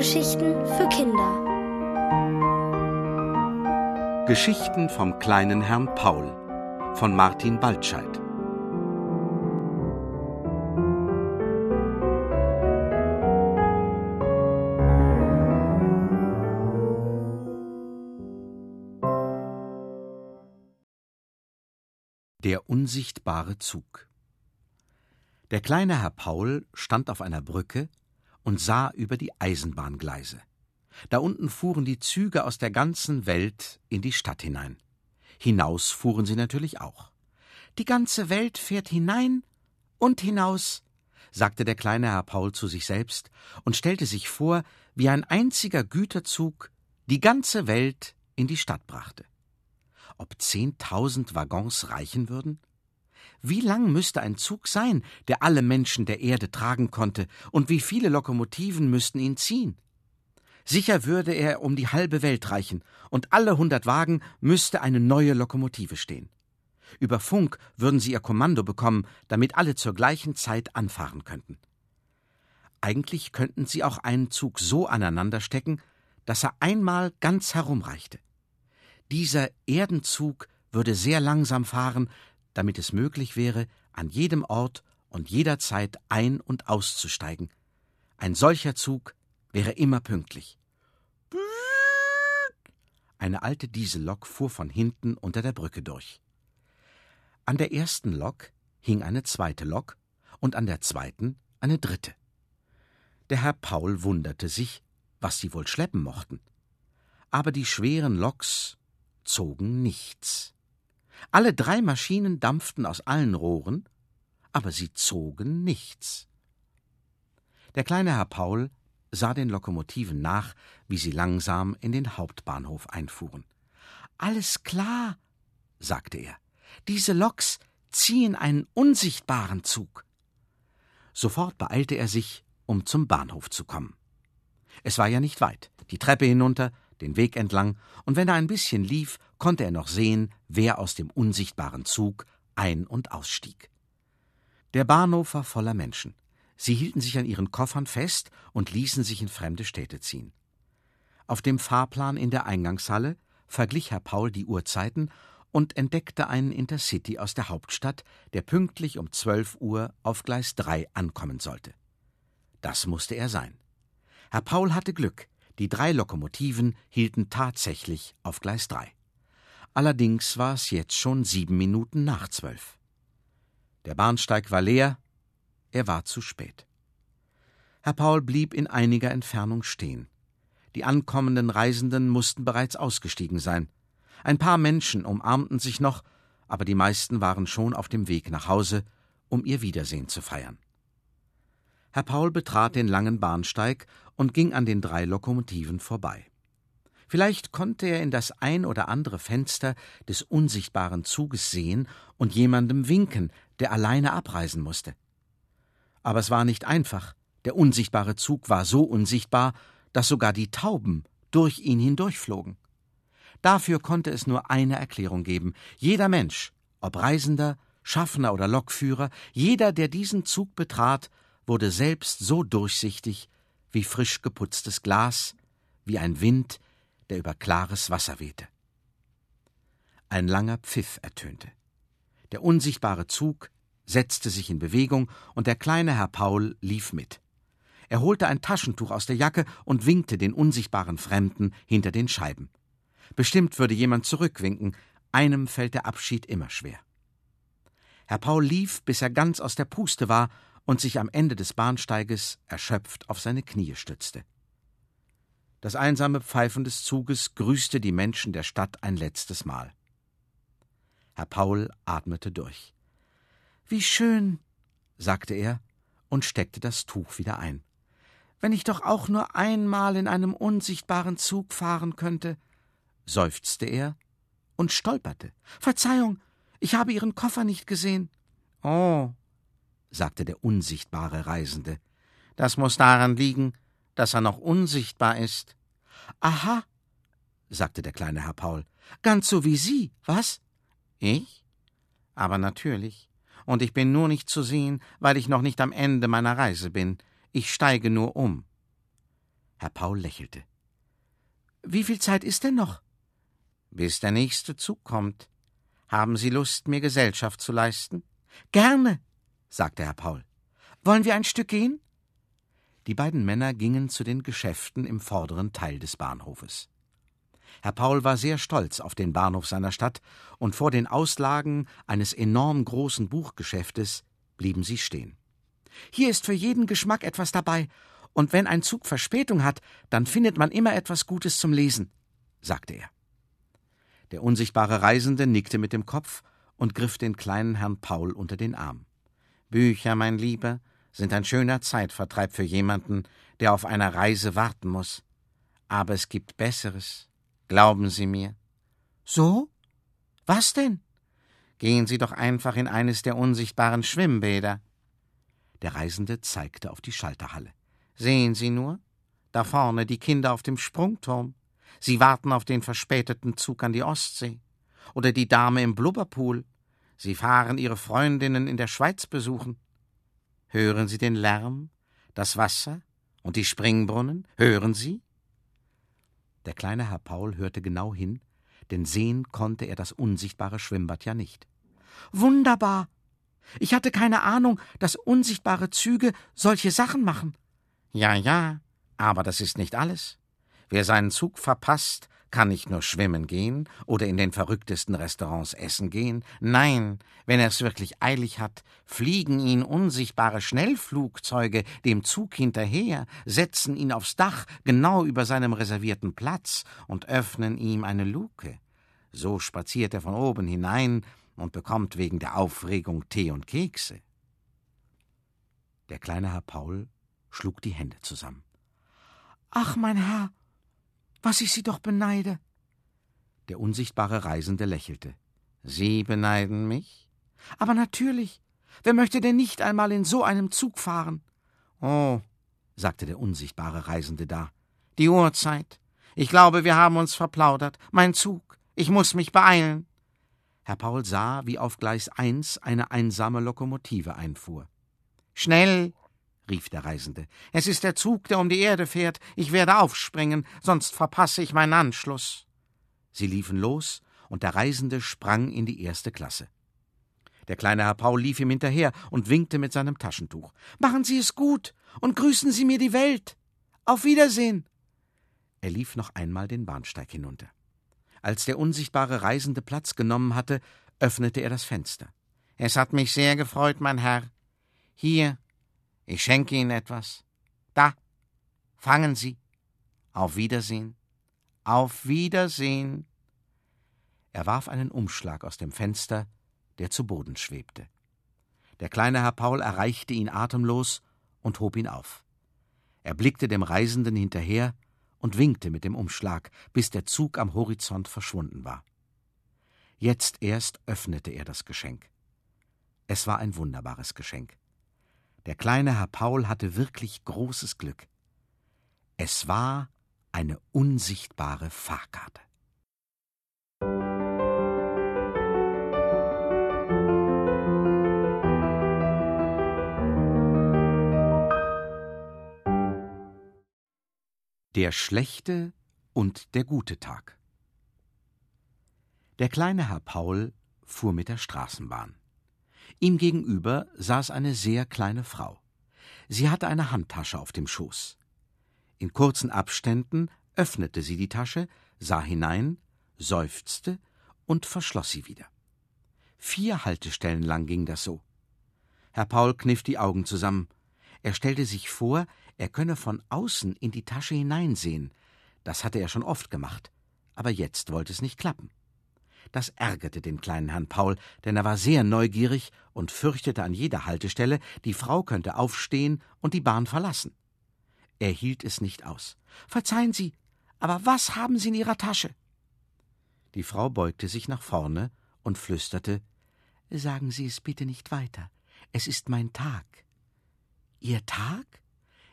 Hörgeschichten für Kinder. Geschichten vom kleinen Herrn Paul von Martin Waldscheid. Der unsichtbare Zug. Der kleine Herr Paul stand auf einer Brücke und sah über die Eisenbahngleise. Da unten fuhren die Züge aus der ganzen Welt in die Stadt hinein. Hinaus fuhren sie natürlich auch. Die ganze Welt fährt hinein und hinaus, sagte der kleine Herr Paul zu sich selbst und stellte sich vor, wie ein einziger Güterzug die ganze Welt in die Stadt brachte. Ob zehntausend Waggons reichen würden? Wie lang müsste ein Zug sein, der alle Menschen der Erde tragen konnte, und wie viele Lokomotiven müssten ihn ziehen? Sicher würde er um die halbe Welt reichen, und alle hundert Wagen müsste eine neue Lokomotive stehen. Über Funk würden sie ihr Kommando bekommen, damit alle zur gleichen Zeit anfahren könnten. Eigentlich könnten sie auch einen Zug so aneinanderstecken, dass er einmal ganz herumreichte. Dieser Erdenzug würde sehr langsam fahren, damit es möglich wäre, an jedem Ort und jederzeit ein- und auszusteigen. Ein solcher Zug wäre immer pünktlich. Eine alte Diesellok fuhr von hinten unter der Brücke durch. An der ersten Lok hing eine zweite Lok und an der zweiten eine dritte. Der Herr Paul wunderte sich, was sie wohl schleppen mochten. Aber die schweren Loks zogen nichts. Alle drei Maschinen dampften aus allen Rohren, aber sie zogen nichts. Der kleine Herr Paul sah den Lokomotiven nach, wie sie langsam in den Hauptbahnhof einfuhren. Alles klar, sagte er. Diese Loks ziehen einen unsichtbaren Zug. Sofort beeilte er sich, um zum Bahnhof zu kommen. Es war ja nicht weit, die Treppe hinunter, den Weg entlang, und wenn er ein bisschen lief, konnte er noch sehen, wer aus dem unsichtbaren Zug ein- und ausstieg. Der Bahnhof war voller Menschen. Sie hielten sich an ihren Koffern fest und ließen sich in fremde Städte ziehen. Auf dem Fahrplan in der Eingangshalle verglich Herr Paul die Uhrzeiten und entdeckte einen Intercity aus der Hauptstadt, der pünktlich um zwölf Uhr auf Gleis 3 ankommen sollte. Das musste er sein. Herr Paul hatte Glück, die drei Lokomotiven hielten tatsächlich auf Gleis 3. Allerdings war es jetzt schon sieben Minuten nach zwölf. Der Bahnsteig war leer, er war zu spät. Herr Paul blieb in einiger Entfernung stehen. Die ankommenden Reisenden mussten bereits ausgestiegen sein. Ein paar Menschen umarmten sich noch, aber die meisten waren schon auf dem Weg nach Hause, um ihr Wiedersehen zu feiern. Herr Paul betrat den langen Bahnsteig und ging an den drei Lokomotiven vorbei. Vielleicht konnte er in das ein oder andere Fenster des unsichtbaren Zuges sehen und jemandem winken, der alleine abreisen musste. Aber es war nicht einfach. Der unsichtbare Zug war so unsichtbar, dass sogar die Tauben durch ihn hindurchflogen. Dafür konnte es nur eine Erklärung geben. Jeder Mensch, ob Reisender, Schaffner oder Lokführer, jeder, der diesen Zug betrat, wurde selbst so durchsichtig wie frisch geputztes Glas, wie ein Wind, der über klares Wasser wehte. Ein langer Pfiff ertönte. Der unsichtbare Zug setzte sich in Bewegung und der kleine Herr Paul lief mit. Er holte ein Taschentuch aus der Jacke und winkte den unsichtbaren Fremden hinter den Scheiben. Bestimmt würde jemand zurückwinken, einem fällt der Abschied immer schwer. Herr Paul lief, bis er ganz aus der Puste war und sich am Ende des Bahnsteiges erschöpft auf seine Knie stützte. Das einsame Pfeifen des Zuges grüßte die Menschen der Stadt ein letztes Mal. Herr Paul atmete durch. Wie schön, sagte er und steckte das Tuch wieder ein. Wenn ich doch auch nur einmal in einem unsichtbaren Zug fahren könnte, seufzte er und stolperte. Verzeihung, ich habe Ihren Koffer nicht gesehen. Oh, sagte der unsichtbare Reisende. Das muss daran liegen, dass er noch unsichtbar ist. Aha, sagte der kleine Herr Paul. Ganz so wie Sie, was? Ich? Aber natürlich. Und ich bin nur nicht zu sehen, weil ich noch nicht am Ende meiner Reise bin. Ich steige nur um. Herr Paul lächelte. Wie viel Zeit ist denn noch? Bis der nächste Zug kommt. Haben Sie Lust, mir Gesellschaft zu leisten? Gerne, sagte Herr Paul. Wollen wir ein Stück gehen? Die beiden Männer gingen zu den Geschäften im vorderen Teil des Bahnhofes. Herr Paul war sehr stolz auf den Bahnhof seiner Stadt, und vor den Auslagen eines enorm großen Buchgeschäftes blieben sie stehen. Hier ist für jeden Geschmack etwas dabei, und wenn ein Zug Verspätung hat, dann findet man immer etwas Gutes zum Lesen, sagte er. Der unsichtbare Reisende nickte mit dem Kopf und griff den kleinen Herrn Paul unter den Arm. Bücher, mein Lieber, sind ein schöner Zeitvertreib für jemanden, der auf einer Reise warten muss. Aber es gibt Besseres. Glauben Sie mir. So? Was denn? Gehen Sie doch einfach in eines der unsichtbaren Schwimmbäder. Der Reisende zeigte auf die Schalterhalle. Sehen Sie nur, da vorne die Kinder auf dem Sprungturm. Sie warten auf den verspäteten Zug an die Ostsee. Oder die Dame im Blubberpool. Sie fahren ihre Freundinnen in der Schweiz besuchen. Hören Sie den Lärm, das Wasser und die Springbrunnen? Hören Sie? Der kleine Herr Paul hörte genau hin, denn sehen konnte er das unsichtbare Schwimmbad ja nicht. Wunderbar! Ich hatte keine Ahnung, dass unsichtbare Züge solche Sachen machen. Ja, ja, aber das ist nicht alles. Wer seinen Zug verpasst, kann nicht nur schwimmen gehen oder in den verrücktesten Restaurants essen gehen, nein, wenn er es wirklich eilig hat, fliegen ihn unsichtbare Schnellflugzeuge dem Zug hinterher, setzen ihn aufs Dach genau über seinem reservierten Platz und öffnen ihm eine Luke. So spaziert er von oben hinein und bekommt wegen der Aufregung Tee und Kekse. Der kleine Herr Paul schlug die Hände zusammen. Ach, mein Herr, was ich Sie doch beneide. Der unsichtbare Reisende lächelte. Sie beneiden mich? Aber natürlich. Wer möchte denn nicht einmal in so einem Zug fahren? Oh, sagte der unsichtbare Reisende da. Die Uhrzeit. Ich glaube, wir haben uns verplaudert. Mein Zug. Ich muss mich beeilen. Herr Paul sah, wie auf Gleis 1 eine einsame Lokomotive einfuhr. Schnell, rief der Reisende. Es ist der Zug, der um die Erde fährt. Ich werde aufspringen, sonst verpasse ich meinen Anschluss. Sie liefen los, und der Reisende sprang in die erste Klasse. Der kleine Herr Paul lief ihm hinterher und winkte mit seinem Taschentuch. Machen Sie es gut und grüßen Sie mir die Welt. Auf Wiedersehen. Er lief noch einmal den Bahnsteig hinunter. Als der unsichtbare Reisende Platz genommen hatte, öffnete er das Fenster. Es hat mich sehr gefreut, mein Herr. Hier, ich schenke Ihnen etwas. Da, fangen Sie. Auf Wiedersehen. Auf Wiedersehen. Er warf einen Umschlag aus dem Fenster, der zu Boden schwebte. Der kleine Herr Paul erreichte ihn atemlos und hob ihn auf. Er blickte dem Reisenden hinterher und winkte mit dem Umschlag, bis der Zug am Horizont verschwunden war. Jetzt erst öffnete er das Geschenk. Es war ein wunderbares Geschenk. Der kleine Herr Paul hatte wirklich großes Glück. Es war eine unsichtbare Fahrkarte. Der schlechte und der gute Tag. Der kleine Herr Paul fuhr mit der Straßenbahn. Ihm gegenüber saß eine sehr kleine Frau. Sie hatte eine Handtasche auf dem Schoß. In kurzen Abständen öffnete sie die Tasche, sah hinein, seufzte und verschloss sie wieder. Vier Haltestellen lang ging das so. Herr Paul kniff die Augen zusammen. Er stellte sich vor, er könne von außen in die Tasche hineinsehen. Das hatte er schon oft gemacht. Aber jetzt wollte es nicht klappen. Das ärgerte den kleinen Herrn Paul, denn er war sehr neugierig und fürchtete an jeder Haltestelle, die Frau könnte aufstehen und die Bahn verlassen. Er hielt es nicht aus. Verzeihen Sie, aber was haben Sie in Ihrer Tasche? Die Frau beugte sich nach vorne und flüsterte Sagen Sie es bitte nicht weiter. Es ist mein Tag. Ihr Tag?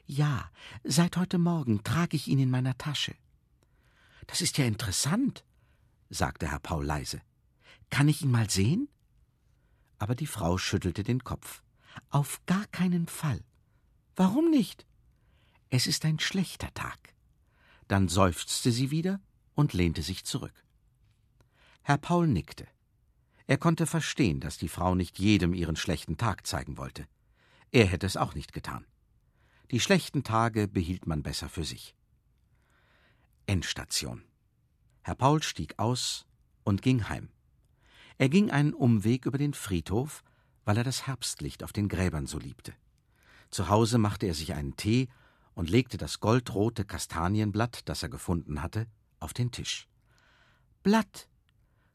Ja, seit heute Morgen trage ich ihn in meiner Tasche. Das ist ja interessant, sagte Herr Paul leise. Kann ich ihn mal sehen? Aber die Frau schüttelte den Kopf. Auf gar keinen Fall. Warum nicht? Es ist ein schlechter Tag. dann seufzte sie wieder und lehnte sich zurück. Herr Paul nickte. Er konnte verstehen, dass die Frau nicht jedem ihren schlechten Tag zeigen wollte. Er hätte es auch nicht getan. Die schlechten Tage behielt man besser für sich. Endstation. Herr Paul stieg aus und ging heim. Er ging einen Umweg über den Friedhof, weil er das Herbstlicht auf den Gräbern so liebte. Zu Hause machte er sich einen Tee und legte das goldrote Kastanienblatt, das er gefunden hatte, auf den Tisch. Blatt,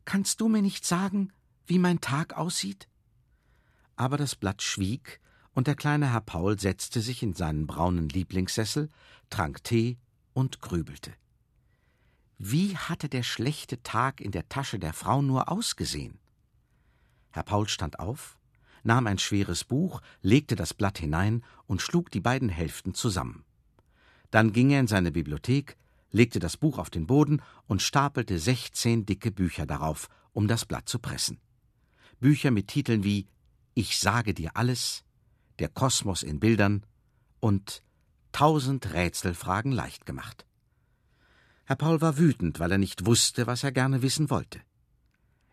kannst du mir nicht sagen, wie mein Tag aussieht? Aber das Blatt schwieg, und der kleine Herr Paul setzte sich in seinen braunen Lieblingssessel, trank Tee und grübelte. Wie hatte der schlechte Tag in der Tasche der Frau nur ausgesehen? Herr Paul stand auf, nahm ein schweres Buch, legte das Blatt hinein und schlug die beiden Hälften zusammen. Dann ging er in seine Bibliothek, legte das Buch auf den Boden und stapelte sechzehn dicke Bücher darauf, um das Blatt zu pressen. Bücher mit Titeln wie Ich sage dir alles, Der Kosmos in Bildern und Tausend Rätselfragen leicht gemacht. Herr Paul war wütend, weil er nicht wusste, was er gerne wissen wollte.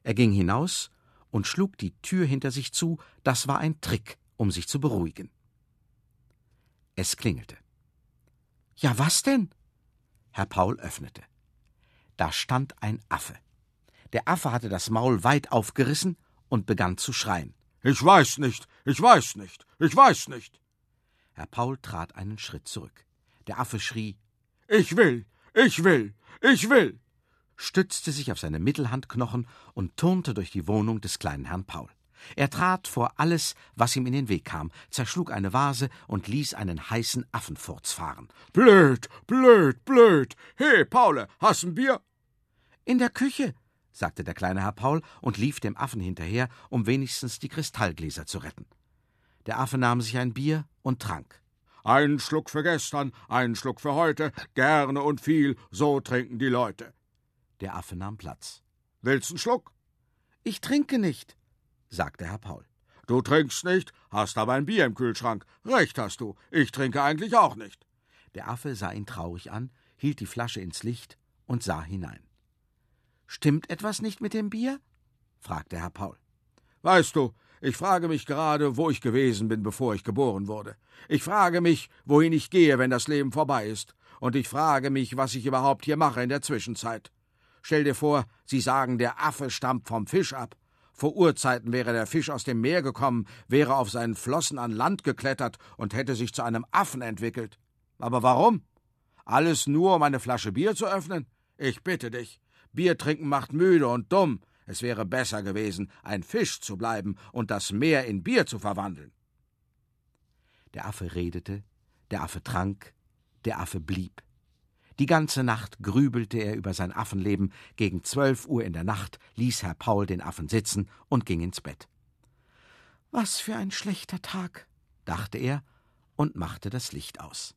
Er ging hinaus und schlug die Tür hinter sich zu, das war ein Trick, um sich zu beruhigen. Es klingelte. Ja, was denn? Herr Paul öffnete. Da stand ein Affe. Der Affe hatte das Maul weit aufgerissen und begann zu schreien. Ich weiß nicht, ich weiß nicht, ich weiß nicht. Herr Paul trat einen Schritt zurück. Der Affe schrie Ich will, ich will, ich will, stützte sich auf seine Mittelhandknochen und turnte durch die Wohnung des kleinen Herrn Paul. Er trat vor alles, was ihm in den Weg kam, zerschlug eine Vase und ließ einen heißen Affenfurz fahren. Blöd, blöd, blöd. He, Paule, hast ein Bier? In der Küche, sagte der kleine Herr Paul und lief dem Affen hinterher, um wenigstens die Kristallgläser zu retten. Der Affe nahm sich ein Bier und trank. Einen Schluck für gestern, einen Schluck für heute, gerne und viel, so trinken die Leute. Der Affe nahm Platz. Willst einen Schluck? Ich trinke nicht, sagte Herr Paul. Du trinkst nicht, hast aber ein Bier im Kühlschrank. Recht hast du, ich trinke eigentlich auch nicht. Der Affe sah ihn traurig an, hielt die Flasche ins Licht und sah hinein. Stimmt etwas nicht mit dem Bier? fragte Herr Paul. Weißt du, ich frage mich gerade, wo ich gewesen bin, bevor ich geboren wurde. Ich frage mich, wohin ich gehe, wenn das Leben vorbei ist. Und ich frage mich, was ich überhaupt hier mache in der Zwischenzeit. Stell dir vor, Sie sagen, der Affe stammt vom Fisch ab. Vor Urzeiten wäre der Fisch aus dem Meer gekommen, wäre auf seinen Flossen an Land geklettert und hätte sich zu einem Affen entwickelt. Aber warum? Alles nur, um eine Flasche Bier zu öffnen? Ich bitte dich. Bier trinken macht müde und dumm. Es wäre besser gewesen, ein Fisch zu bleiben und das Meer in Bier zu verwandeln. Der Affe redete, der Affe trank, der Affe blieb. Die ganze Nacht grübelte er über sein Affenleben. Gegen zwölf Uhr in der Nacht ließ Herr Paul den Affen sitzen und ging ins Bett. Was für ein schlechter Tag, dachte er und machte das Licht aus.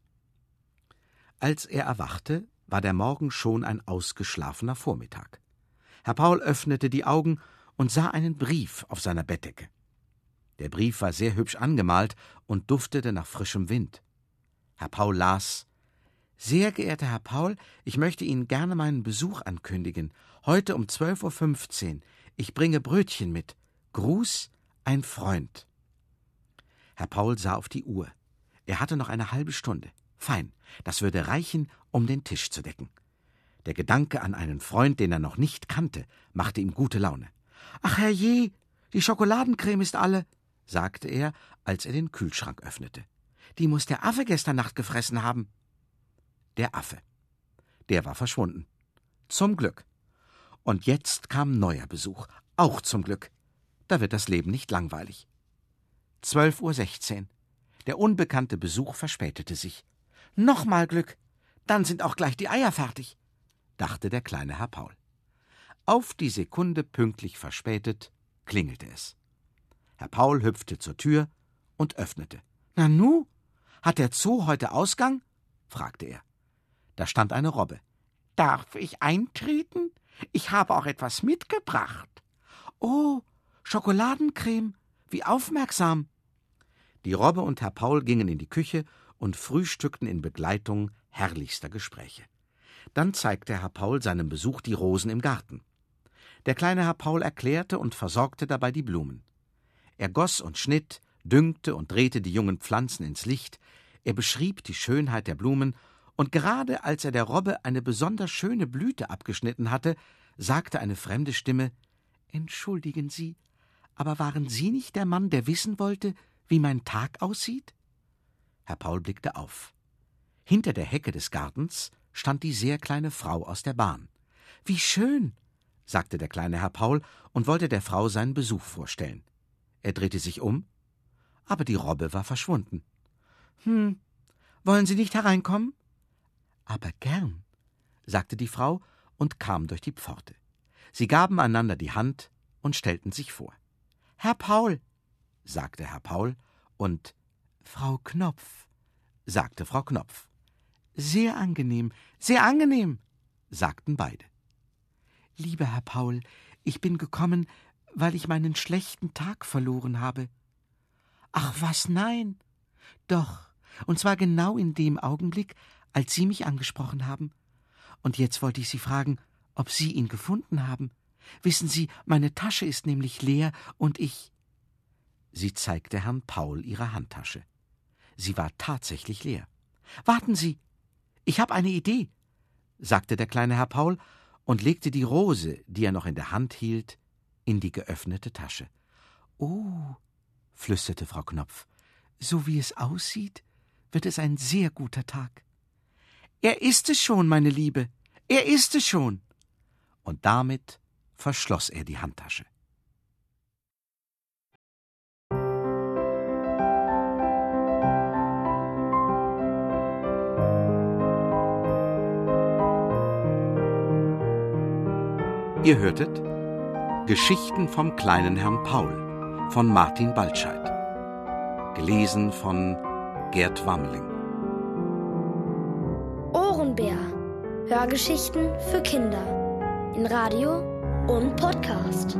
Als er erwachte, war der Morgen schon ein ausgeschlafener Vormittag. Herr Paul öffnete die Augen und sah einen Brief auf seiner Bettdecke. Der Brief war sehr hübsch angemalt und duftete nach frischem Wind. Herr Paul las sehr geehrter Herr Paul, ich möchte Ihnen gerne meinen Besuch ankündigen. Heute um 12.15 Uhr. Ich bringe Brötchen mit. Gruß, ein Freund. Herr Paul sah auf die Uhr. Er hatte noch eine halbe Stunde. Fein, das würde reichen, um den Tisch zu decken. Der Gedanke an einen Freund, den er noch nicht kannte, machte ihm gute Laune. Ach herrje, die Schokoladencreme ist alle, sagte er, als er den Kühlschrank öffnete. Die muss der Affe gestern Nacht gefressen haben der Affe. Der war verschwunden. Zum Glück. Und jetzt kam neuer Besuch. Auch zum Glück. Da wird das Leben nicht langweilig. Zwölf Uhr sechzehn. Der unbekannte Besuch verspätete sich. Nochmal Glück. Dann sind auch gleich die Eier fertig, dachte der kleine Herr Paul. Auf die Sekunde pünktlich verspätet klingelte es. Herr Paul hüpfte zur Tür und öffnete. Nanu, hat der Zoo heute Ausgang? fragte er. Da stand eine Robbe. Darf ich eintreten? Ich habe auch etwas mitgebracht. Oh, Schokoladencreme. Wie aufmerksam. Die Robbe und Herr Paul gingen in die Küche und frühstückten in Begleitung herrlichster Gespräche. Dann zeigte Herr Paul seinem Besuch die Rosen im Garten. Der kleine Herr Paul erklärte und versorgte dabei die Blumen. Er goss und schnitt, düngte und drehte die jungen Pflanzen ins Licht, er beschrieb die Schönheit der Blumen, und gerade als er der Robbe eine besonders schöne Blüte abgeschnitten hatte, sagte eine fremde Stimme Entschuldigen Sie, aber waren Sie nicht der Mann, der wissen wollte, wie mein Tag aussieht? Herr Paul blickte auf. Hinter der Hecke des Gartens stand die sehr kleine Frau aus der Bahn. Wie schön, sagte der kleine Herr Paul und wollte der Frau seinen Besuch vorstellen. Er drehte sich um, aber die Robbe war verschwunden. Hm, wollen Sie nicht hereinkommen? Aber gern, sagte die Frau und kam durch die Pforte. Sie gaben einander die Hand und stellten sich vor. Herr Paul, sagte Herr Paul, und Frau Knopf, sagte Frau Knopf. Sehr angenehm, sehr angenehm, sagten beide. Lieber Herr Paul, ich bin gekommen, weil ich meinen schlechten Tag verloren habe. Ach was, nein. Doch, und zwar genau in dem Augenblick, als Sie mich angesprochen haben. Und jetzt wollte ich Sie fragen, ob Sie ihn gefunden haben. Wissen Sie, meine Tasche ist nämlich leer und ich. Sie zeigte Herrn Paul ihre Handtasche. Sie war tatsächlich leer. Warten Sie, ich habe eine Idee, sagte der kleine Herr Paul und legte die Rose, die er noch in der Hand hielt, in die geöffnete Tasche. Oh, flüsterte Frau Knopf, so wie es aussieht, wird es ein sehr guter Tag. Er ist es schon, meine Liebe, er ist es schon. Und damit verschloss er die Handtasche. Ihr hörtet Geschichten vom kleinen Herrn Paul von Martin Baltscheid. Gelesen von Gerd Wammeling. Ohrenbär. Hörgeschichten für Kinder. In Radio und Podcast.